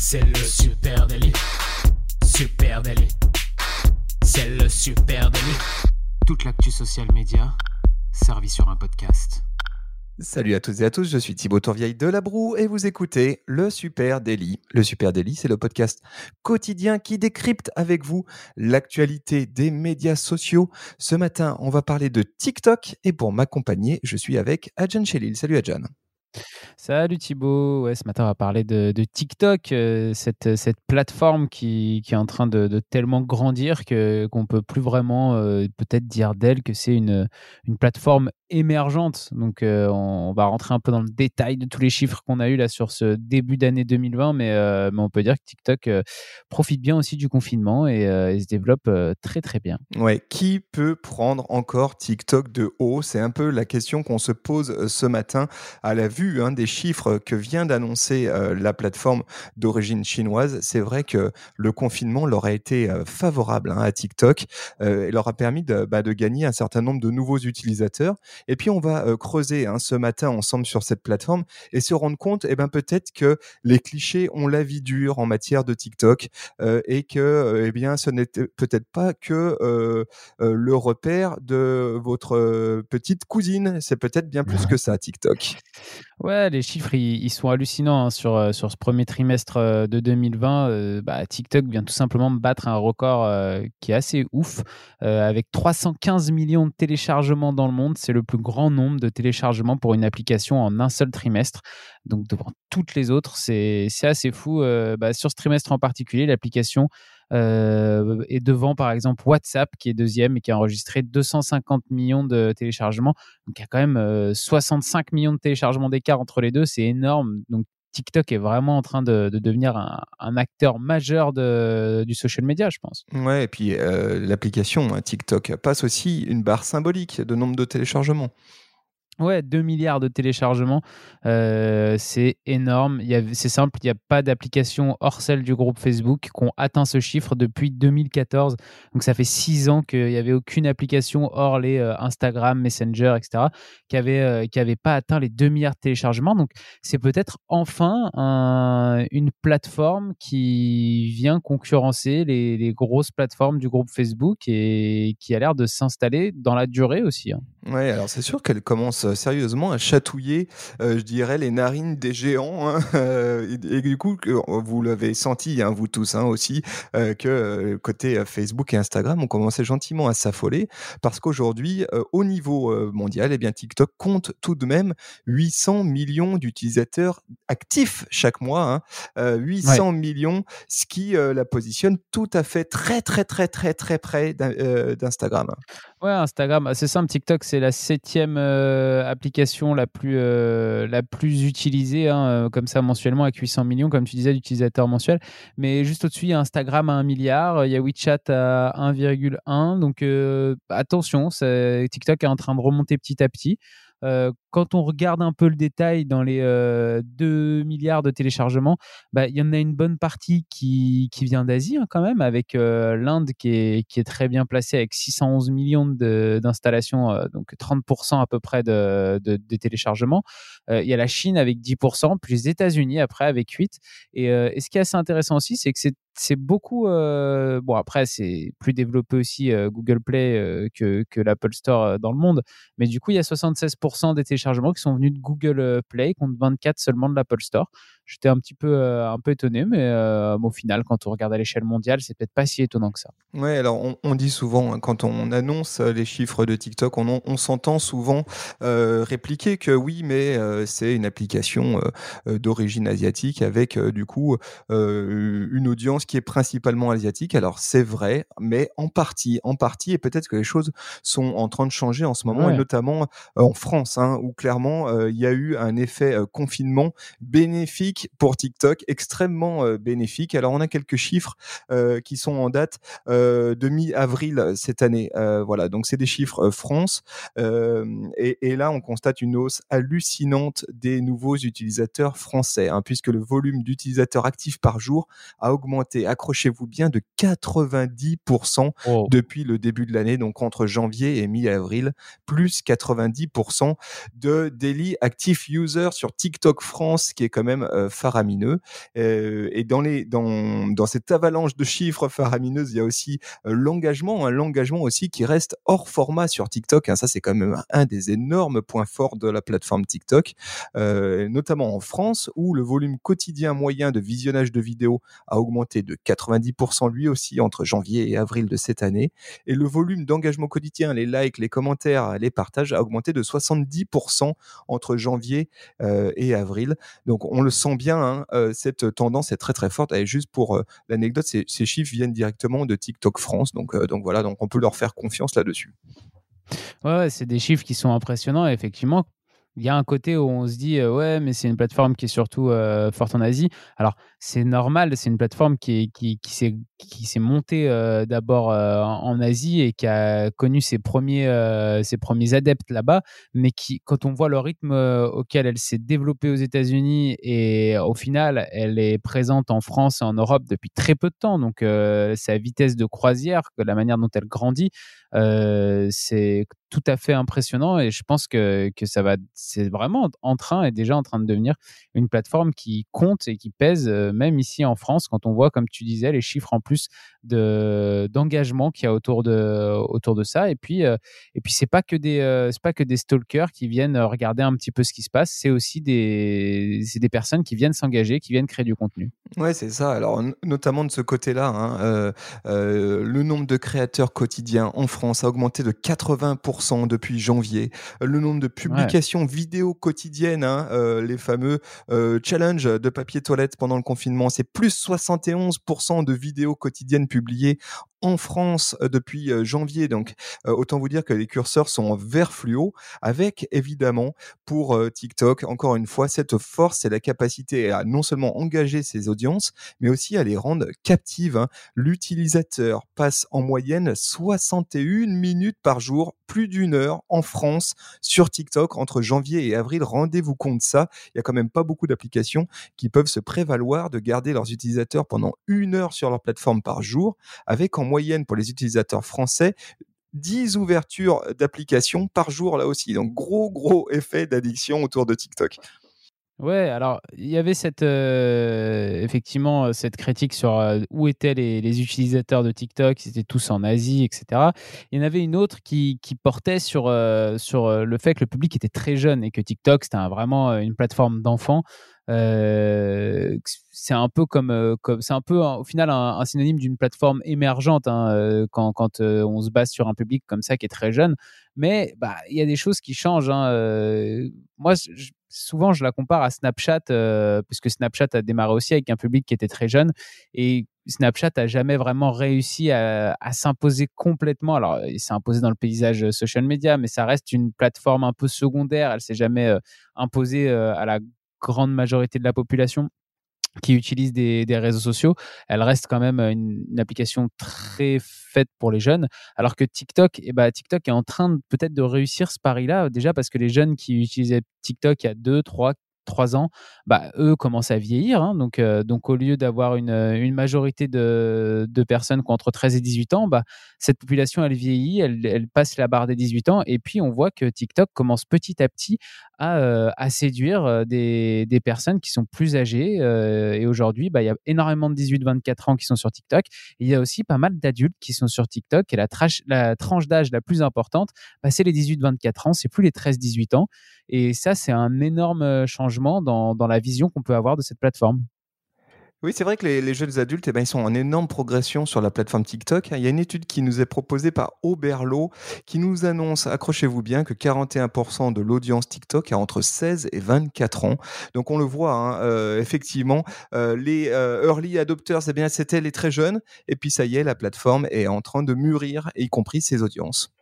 C'est le super délit. Super délit. C'est le super délit. Toute l'actu social média servie sur un podcast. Salut à toutes et à tous, je suis Thibaut Tourvieille de La Broue et vous écoutez le Super Daily. Le Super Daily, c'est le podcast quotidien qui décrypte avec vous l'actualité des médias sociaux. Ce matin, on va parler de TikTok et pour m'accompagner, je suis avec Adjan Chelil. Salut Adjan. Salut Thibaut, ouais, ce matin on va parler de, TikTok, euh, cette, plateforme qui, qui, est en train de, tellement grandir que qu'on peut plus vraiment euh, peut-être dire d'elle que c'est une, une plateforme émergente. Donc, euh, on, va rentrer un peu dans le détail de tous les chiffres qu'on a eu là sur ce début d'année 2020, mais, euh, mais, on peut dire que TikTok euh, profite bien aussi du confinement et, se développe très très bien. Ouais, qui peut prendre encore TikTok de haut? C'est un peu la question qu'on se pose ce matin à la vue hein, des chiffres que vient d'annoncer la plateforme d'origine chinoise. C'est vrai que le confinement leur a été favorable hein, à TikTok et leur a permis bah, de gagner un certain nombre de nouveaux utilisateurs et puis on va creuser hein, ce matin ensemble sur cette plateforme et se rendre compte, eh ben peut-être que les clichés ont la vie dure en matière de TikTok et que eh bien ce n'était peut-être pas que le repère de votre petite cousine. C'est peut-être bien plus que ça TikTok. Ouais, les chiffres, ils, sont hallucinants hein, sur, sur ce premier trimestre de 2020. bah, TikTok vient tout simplement battre un record qui est assez ouf, avec 315 millions de téléchargements dans le monde. C'est le plus grand nombre de téléchargements pour une application en un seul trimestre. Donc devant toutes les autres, c'est assez fou. Bah, sur ce trimestre en particulier, l'application euh, et devant, par exemple, WhatsApp, qui est deuxième et qui a enregistré 250 millions de téléchargements. Donc, il y a quand même 65 euh, millions de téléchargements d'écart entre les deux. C'est énorme. Donc, TikTok est vraiment en train de, devenir un, acteur majeur de, du social media, je pense. Ouais, et puis euh, l'application hein, TikTok passe aussi une barre symbolique de nombre de téléchargements. Ouais, 2 milliards de téléchargements, euh, c'est énorme. C'est simple, il n'y a pas d'application hors celle du groupe Facebook qui ont atteint ce chiffre depuis 2014. Donc ça fait 6 ans qu'il n'y avait aucune application hors les euh, Instagram, Messenger, etc., qui n'avait euh, avait pas atteint les 2 milliards de téléchargements. Donc c'est peut-être enfin une plateforme qui vient concurrencer les, grosses plateformes du groupe Facebook et qui a l'air de s'installer dans la durée aussi. Hein. Ouais, alors c'est sûr qu'elle commence euh, sérieusement à chatouiller, euh, je dirais, les narines des géants. Hein, euh, et, du coup, vous l'avez senti, hein, vous tous hein, aussi, que côté Facebook et Instagram, on commençait gentiment à s'affoler parce qu'aujourd'hui, au niveau mondial, eh bien, TikTok compte tout de même 800 millions d'utilisateurs actifs chaque mois. 800 millions, ce qui la positionne tout à fait très, très, très, très, très près d'Instagram. Ouais, Instagram, c'est simple. TikTok, c'est la septième euh, application la plus, euh, la plus utilisée, hein, euh, comme ça, mensuellement, avec 800 millions, comme tu disais, d'utilisateurs mensuels. Mais juste au-dessus, il y a Instagram à 1 milliard, il y a WeChat à 1,1. Donc, attention, TikTok est en train de remonter petit à petit quand on regarde un peu le détail dans les 2 milliards de téléchargements, bah, il y en a une bonne partie qui, vient d'Asie hein, quand même, avec l'Inde qui est, très bien placée avec 611 millions d'installations, donc 30% à peu près de, téléchargements. Il y a la Chine avec 10%, puis les États-Unis après avec 8%. Et, et, ce qui est assez intéressant aussi, c'est que c'est beaucoup. bon, après, c'est plus développé aussi Google Play que, que l'Apple Store dans le monde. Mais du coup, il y a 76% des téléchargements qui sont venus de Google euh, Play contre 24 seulement de l'Apple Store. J'étais un petit peu, euh, un peu étonné, mais euh, au final, quand on regarde à l'échelle mondiale, c'est peut-être pas si étonnant que ça. Oui, alors on, dit souvent, hein, quand on annonce les chiffres de TikTok, on, on s'entend souvent répliquer que oui, mais c'est une application d'origine asiatique avec du coup une audience qui est principalement asiatique. Alors c'est vrai, mais en partie, en partie, et peut-être que les choses sont en train de changer en ce moment, et notamment en France, hein, où clairement euh, il y a eu un effet euh, confinement bénéfique pour TikTok, extrêmement euh, bénéfique. Alors on a quelques chiffres qui sont en date de mi-avril cette année. voilà, donc c'est des chiffres France. Et, et, là, on constate une hausse hallucinante des nouveaux utilisateurs français, hein, puisque le volume d'utilisateurs actifs par jour a augmenté accrochez-vous bien, de 90% depuis le début de l'année, donc entre janvier et mi-avril, plus 90% de daily active users sur TikTok France, qui est quand même euh, faramineux. Euh, et dans, les, dans, dans cette avalanche de chiffres faramineuses, il y a aussi euh, l'engagement, un l'engagement aussi qui reste hors format sur TikTok. Hein. ça, c'est quand même un des énormes points forts de la plateforme TikTok, notamment en France, où le volume quotidien moyen de visionnage de vidéos a augmenté de 90% lui aussi entre janvier et avril de cette année. Et le volume d'engagement quotidien, les likes, les commentaires, les partages a augmenté de 70% entre janvier et avril. Donc on le sent bien, hein, euh, cette tendance est très très forte. Et juste pour euh, l'anecdote, ces, chiffres viennent directement de TikTok France. Donc, euh, donc voilà, donc on peut leur faire confiance là-dessus. Ouais, c'est des chiffres qui sont impressionnants. effectivement, il y a un côté où on se dit ouais mais c'est une plateforme qui est surtout forte en Asie alors c'est normal c'est une plateforme qui, qui, s'est qui s'est montée d'abord en Asie et qui a connu ses premiers ses premiers adeptes là-bas mais qui quand on voit le rythme auquel elle s'est développée aux États-Unis et au final elle est présente en France et en Europe depuis très peu de temps. Donc sa vitesse de croisière la manière dont elle grandit c'est tout à fait impressionnant et je pense que, que ça va, c'est vraiment en train et déjà en train de devenir une plateforme qui compte et qui pèse même ici en France quand on voit, comme tu disais, les chiffres en plus de d'engagement qu'il y a autour de autour de ça et puis et puis c'est pas que des c'est pas que des stalkers qui viennent regarder un petit peu ce qui se passe, c'est aussi des c'est des personnes qui viennent s'engager, qui viennent créer du contenu. Ouais, c'est ça. Alors notamment de ce côté-là, hein, le nombre de créateurs quotidiens en France a augmenté de 80% depuis janvier. Le nombre de publications vidéo quotidiennes, hein, euh, les fameux euh, challenges de papier toilette pendant le confinement, c'est plus 71% de vidéos quotidiennes publiées en France depuis janvier. Donc, autant vous dire que les curseurs sont en vert fluo, avec évidemment pour TikTok, encore une fois, cette force et la capacité à non seulement engager ses audiences, mais aussi à les rendre captives. Hein. L'utilisateur passe en moyenne 61 minutes par jour, plus d'une heure en France sur TikTok entre janvier et avril. Rendez-vous compte ça. Il y a quand même pas beaucoup d'applications qui peuvent se prévaloir de garder leurs utilisateurs pendant une heure sur leur plateforme par jour, avec en moyenne pour les utilisateurs français 10 ouvertures d'applications par jour là aussi. Donc gros gros effet d'addiction autour de TikTok. Ouais, alors il y avait cette euh, effectivement cette critique sur euh, où étaient les, utilisateurs de TikTok, ils étaient tous en Asie, etc. Il y en avait une autre qui, portait sur, euh, sur le fait que le public était très jeune et que TikTok c'était vraiment une plateforme d'enfants. Euh, c'est un peu comme, euh, c'est un peu au final un, synonyme d'une plateforme émergente hein, euh, quand, on se base sur un public comme ça qui est très jeune. Mais bah il y a des choses qui changent. Hein, moi, souvent je la compare à Snapchat puisque Snapchat a démarré aussi avec un public qui était très jeune et Snapchat a jamais vraiment réussi à, à s'imposer complètement. Alors, il s'est imposé dans le paysage social media, mais ça reste une plateforme un peu secondaire. Elle s'est jamais imposée à la grande majorité de la population qui utilise des, réseaux sociaux, elle reste quand même une, application très faite pour les jeunes. Alors que TikTok, eh ben, TikTok est en train peut-être de réussir ce pari-là, déjà parce que les jeunes qui utilisaient TikTok il y a 2, 3, trois ans, bah, eux commencent à vieillir. Hein. donc, euh, donc, au lieu d'avoir une, une, majorité de, de, personnes qui ont entre 13 et 18 ans, bah, cette population, elle vieillit, elle, elle, passe la barre des 18 ans. Et puis, on voit que TikTok commence petit à petit à, euh, à séduire euh, des, des, personnes qui sont plus âgées. et aujourd'hui, bah, il y a énormément de 18-24 ans qui sont sur TikTok. il y a aussi pas mal d'adultes qui sont sur TikTok. Et la, la tranche d'âge la plus importante, bah, c'est les 18-24 ans, c'est plus les 13-18 ans. Et ça, c'est un énorme changement dans, la vision qu'on peut avoir de cette plateforme? Oui, c'est vrai que les, jeunes adultes, eh ben, ils sont en énorme progression sur la plateforme TikTok. Il y a une étude qui nous est proposée par Oberlo qui nous annonce, accrochez-vous bien, que 41% de l'audience TikTok a entre 16 et 24 ans. Donc on le voit, hein, euh, effectivement, euh, les euh, early adopters, eh bien, c'était les très jeunes. Et puis ça y est, la plateforme est en train de mûrir, y compris ses audiences.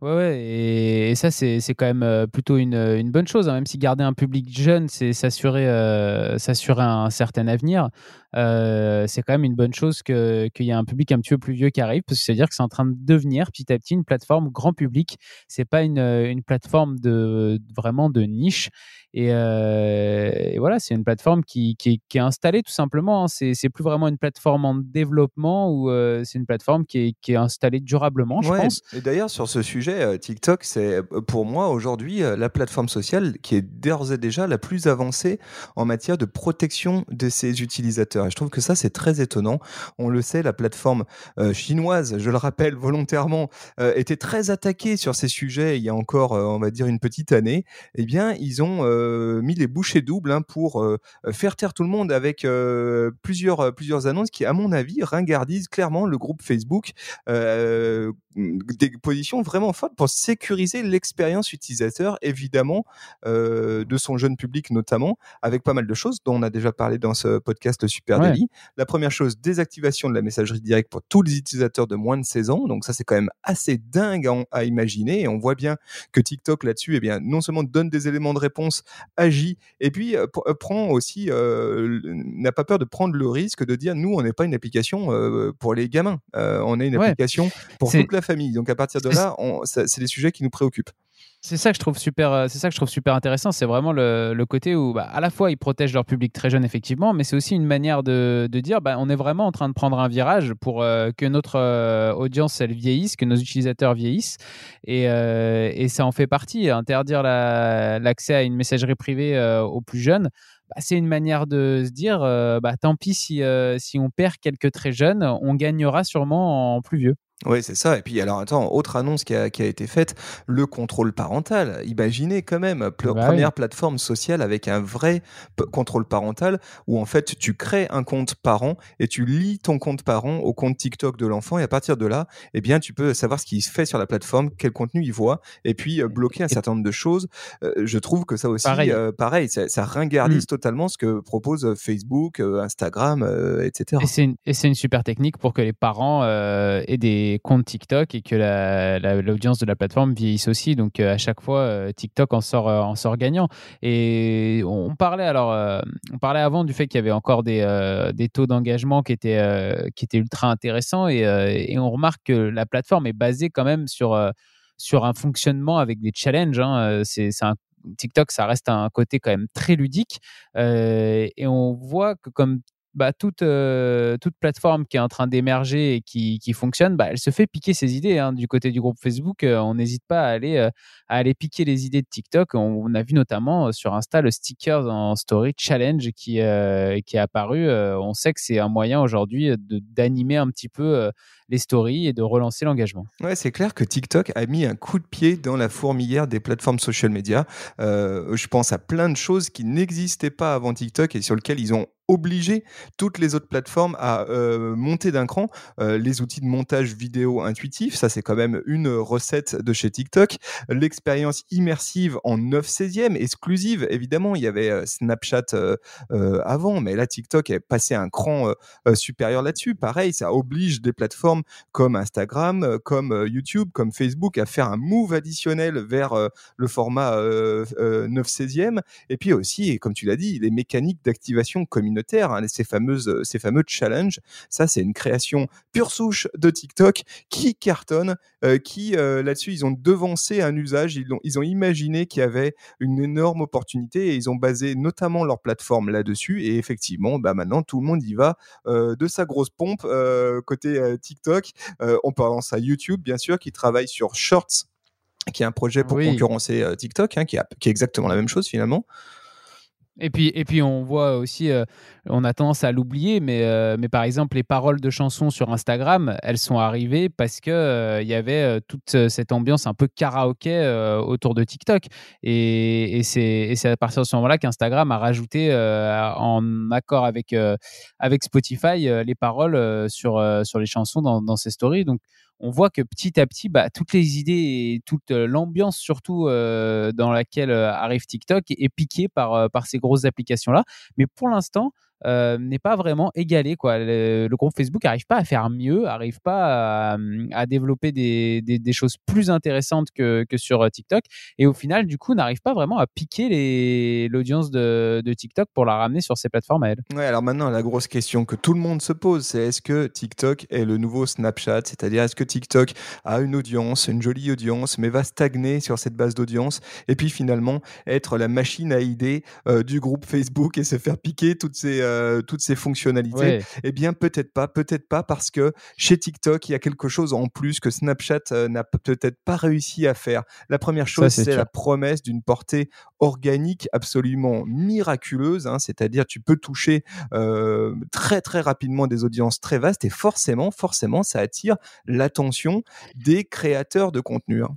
Ouais, ouais, et, ça, c'est quand même euh, plutôt une, une bonne chose, hein. même si garder un public jeune, c'est s'assurer euh, s'assurer un certain avenir. Euh, c'est quand même une bonne chose qu'il y ait un public un petit peu plus vieux qui arrive, parce que c'est-à-dire que c'est en train de devenir petit à petit une plateforme grand public. C'est pas une, une plateforme de vraiment de niche. Et, voilà, c'est une plateforme qui, qui, est installée tout simplement. Hein. C'est plus vraiment une plateforme en développement ou c'est une plateforme qui est, qui est, installée durablement, je pense. Et d'ailleurs, sur ce sujet, TikTok, c'est pour moi aujourd'hui la plateforme sociale qui est d'ores et déjà la plus avancée en matière de protection de ses utilisateurs. Et je trouve que ça, c'est très étonnant. On le sait, la plateforme chinoise, je le rappelle volontairement, était très attaquée sur ces sujets il y a encore, on va dire, une petite année. Eh bien, ils ont euh, mis les bouchées doubles hein, pour euh, faire taire tout le monde avec euh, plusieurs, plusieurs annonces qui, à mon avis, ringardisent clairement le groupe Facebook des positions vraiment fortes pour sécuriser l'expérience utilisateur, évidemment, de son jeune public notamment, avec pas mal de choses dont on a déjà parlé dans ce podcast Ouais. La première chose, désactivation de la messagerie directe pour tous les utilisateurs de moins de 16 ans. Donc ça, c'est quand même assez dingue à, imaginer. Et on voit bien que TikTok là-dessus, eh bien, non seulement donne des éléments de réponse agit et puis euh, euh, prend aussi euh, n'a pas peur de prendre le risque de dire nous on n'est pas une application pour les gamins, on est une application pour toute la famille. Donc à partir de là, c'est des sujets qui nous préoccupent. C'est ça que je trouve super, c'est ça que je trouve super intéressant. C'est vraiment le, côté où, bah, à la fois, ils protègent leur public très jeune, effectivement, mais c'est aussi une manière de, dire, bah, on est vraiment en train de prendre un virage pour que notre audience elle vieillisse, que nos utilisateurs vieillissent, et, ça en fait partie. Interdire l'accès à une messagerie privée aux plus jeunes, bah, c'est une manière de se dire, tant pis si, si on perd quelques très jeunes, on gagnera sûrement en plus vieux. Oui, c'est ça. Et puis, alors, attends, autre annonce qui a, qui a, été faite, le contrôle parental. Imaginez quand même, bah première plateforme sociale avec un vrai contrôle parental où en fait, tu crées un compte parent et tu lis ton compte parent au compte TikTok de l'enfant. Et à partir de là, eh bien, tu peux savoir ce qui se fait sur la plateforme, quel contenu il voit et puis euh, bloquer un certain nombre de choses. Euh, je trouve que ça aussi, pareil, euh, pareil ça, ça, ringardise mmh. totalement ce que propose Facebook, Instagram, etc. Et c'est une, une, super technique pour que les parents aient des comptes TikTok et que l'audience de la plateforme vieillisse aussi. Donc euh, à chaque fois, euh, TikTok en sort, euh, en sort gagnant. Et on parlait alors, on parlait avant du fait qu'il y avait encore des, des taux d'engagement qui étaient, qui étaient ultra intéressants et, et, on remarque que la plateforme est basée quand même sur sur un fonctionnement avec des challenges. Hein. C'est un TikTok, ça reste un côté quand même très ludique. et on voit que comme bah, toute, euh, toute plateforme qui est en train d'émerger et qui, fonctionne, bah, elle se fait piquer ses idées. Hein. Du côté du groupe Facebook, euh, on n'hésite pas à aller, euh, à aller piquer les idées de TikTok. On, a vu notamment sur Insta le stickers en story challenge qui, qui est apparu. on sait que c'est un moyen aujourd'hui d'animer un petit peu les stories et de relancer l'engagement. Ouais, c'est clair que TikTok a mis un coup de pied dans la fourmilière des plateformes social media. je pense à plein de choses qui n'existaient pas avant TikTok et sur lesquelles ils ont obligé toutes les autres plateformes à euh, monter d'un cran euh, les outils de montage vidéo intuitif. Ça, c'est quand même une recette de chez TikTok. L'expérience immersive en 9 16e, exclusive, évidemment. Il y avait euh, Snapchat avant, mais là, TikTok est passé un cran supérieur là-dessus. Pareil, ça oblige des plateformes comme Instagram, comme YouTube, comme Facebook à faire un move additionnel vers le format 9 16e. Et puis aussi, comme tu l'as dit, les mécaniques d'activation communautaire Hein, ces, fameuses, euh, ces fameux challenges. Ça, c'est une création pure souche de TikTok qui cartonne, euh, qui euh, là-dessus, ils ont devancé un usage, ils ont, ils ont imaginé qu'il y avait une énorme opportunité et ils ont basé notamment leur plateforme là-dessus. Et effectivement, bah, maintenant, tout le monde y va de sa grosse pompe côté TikTok. on pense à YouTube, bien sûr, qui travaille sur Shorts qui est un projet pour concurrencer TikTok, hein, qui, qui, est exactement la même chose finalement. Et puis, et puis on voit aussi, euh, on a tendance à l'oublier, mais, euh, mais par exemple, les paroles de chansons sur Instagram, elles sont arrivées parce qu'il euh, y avait toute cette ambiance un peu karaoké autour de TikTok. Et, et c'est à partir de ce moment-là qu'Instagram a rajouté, en accord avec, avec Spotify, les paroles sur, sur les chansons dans, dans ses stories. Donc, on voit que petit à petit, bah, toutes les idées et toute l'ambiance surtout dans laquelle arrive TikTok est piquée par, par ces grosses applications-là. Mais pour l'instant, n'est pas vraiment égalé. Quoi. Le, groupe Facebook n'arrive pas à faire mieux, n'arrive pas à, développer des, des, choses plus intéressantes que, que, sur TikTok. Et au final, du coup, n'arrive pas vraiment à piquer l'audience de, de, TikTok pour la ramener sur ses plateformes à elle. Ouais, alors maintenant, la grosse question que tout le monde se pose, c'est est-ce que TikTok est le nouveau Snapchat? C'est-à-dire, est-ce que TikTok a une audience, une jolie audience, mais va stagner sur cette base d'audience et puis finalement être la machine à idées euh, du groupe Facebook et se faire piquer toutes ces, euh, toutes ces fonctionnalités Eh bien, peut-être pas, peut-être pas, parce que chez TikTok, il y a quelque chose en plus que Snapchat euh, n'a peut-être pas réussi à faire. La première chose, c'est la promesse d'une portée organique absolument miraculeuse, hein, c'est-à-dire tu peux toucher très très rapidement des audiences très vastes et forcément, forcément, ça attire l'attention des créateurs de contenu. Hein.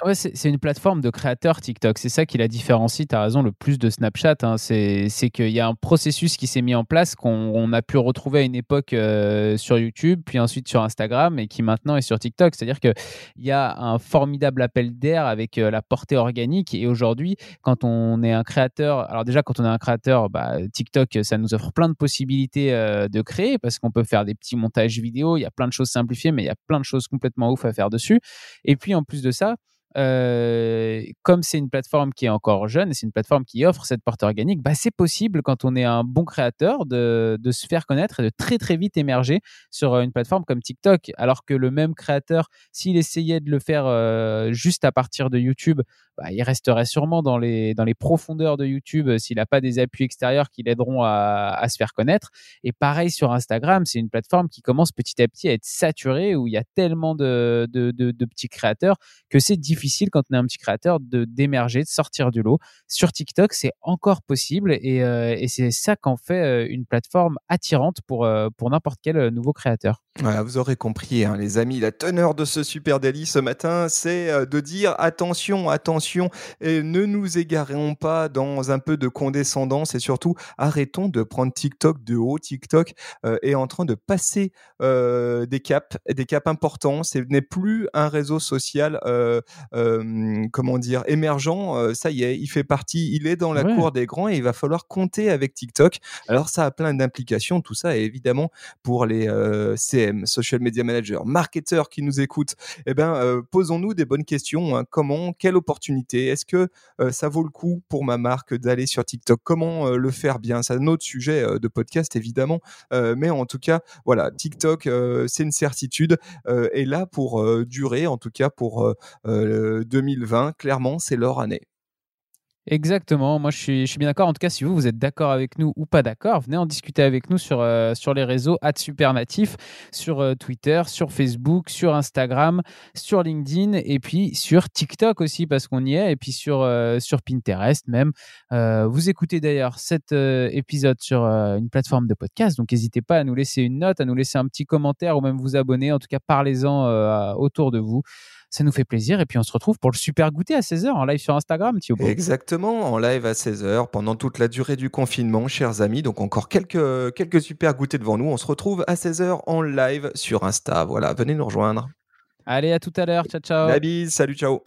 Ouais, c'est une plateforme de créateurs TikTok. C'est ça qui la différencie, tu as raison, le plus de Snapchat. Hein. C'est qu'il y a un processus qui s'est mis en place qu'on a pu retrouver à une époque euh, sur YouTube, puis ensuite sur Instagram et qui maintenant est sur TikTok. C'est-à-dire qu'il y a un formidable appel d'air avec euh, la portée organique. Et aujourd'hui, quand on est un créateur, alors déjà, quand on est un créateur, bah, TikTok, ça nous offre plein de possibilités euh, de créer parce qu'on peut faire des petits montages vidéo. Il y a plein de choses simplifiées, mais il y a plein de choses complètement ouf à faire dessus. Et puis, en plus de ça, euh, comme c'est une plateforme qui est encore jeune et c'est une plateforme qui offre cette porte organique, bah, c'est possible quand on est un bon créateur de, se faire connaître et de très très vite émerger sur euh, une plateforme comme TikTok. Alors que le même créateur, s'il essayait de le faire euh, juste à partir de YouTube, bah, il resterait sûrement dans les, dans les profondeurs de YouTube s'il n'a pas des appuis extérieurs qui l'aideront à, se faire connaître. Et pareil sur Instagram, c'est une plateforme qui commence petit à petit à être saturée où il y a tellement de, de, de petits créateurs que c'est difficile difficile quand on est un petit créateur de d'émerger, de sortir du lot. Sur TikTok, c'est encore possible et, euh, c'est ça qu'en fait euh, une plateforme attirante pour, euh, pour n'importe quel nouveau créateur. Voilà, vous aurez compris, hein, les amis, la teneur de ce super délit ce matin, c'est de dire attention, attention, et ne nous égarons pas dans un peu de condescendance et surtout arrêtons de prendre TikTok de haut. TikTok est en train de passer des caps, des caps importants. Ce n'est plus un réseau social comment dire, émergent, ça y est, il fait partie, il est dans la cour des grands et il va falloir compter avec TikTok. Alors ça a plein d'implications, tout ça, et évidemment pour les CM, social media managers, marketeurs qui nous écoutent, eh ben posons-nous des bonnes questions. Hein. Comment, quelle opportunité? Est-ce que ça vaut le coup pour ma marque d'aller sur TikTok? Comment le faire bien? C'est un autre sujet de podcast évidemment, mais en tout cas, voilà, TikTok, c'est une certitude, et là pour durer, en tout cas pour 2020, clairement, c'est leur année. Exactement, moi je suis, bien d'accord. En tout cas, si vous, vous êtes d'accord avec nous ou pas d'accord, venez en discuter avec nous sur, euh, sur les réseaux Supernatif, sur euh, Twitter, sur Facebook, sur Instagram, sur LinkedIn et puis sur TikTok aussi parce qu'on y est et puis sur, euh, sur Pinterest même. vous écoutez d'ailleurs cet épisode sur une plateforme de podcast, donc n'hésitez pas à nous laisser une note, à nous laisser un petit commentaire ou même vous abonner. En tout cas, parlez-en autour de vous. Ça nous fait plaisir. Et puis, on se retrouve pour le super goûter à 16h en live sur Instagram, Thiobo. Exactement, en live à 16h pendant toute la durée du confinement, chers amis. Donc, encore quelques, quelques super goûters devant nous. On se retrouve à 16h en live sur Insta. Voilà, venez nous rejoindre. Allez, à tout à l'heure. Ciao, ciao. La bise. Salut, ciao.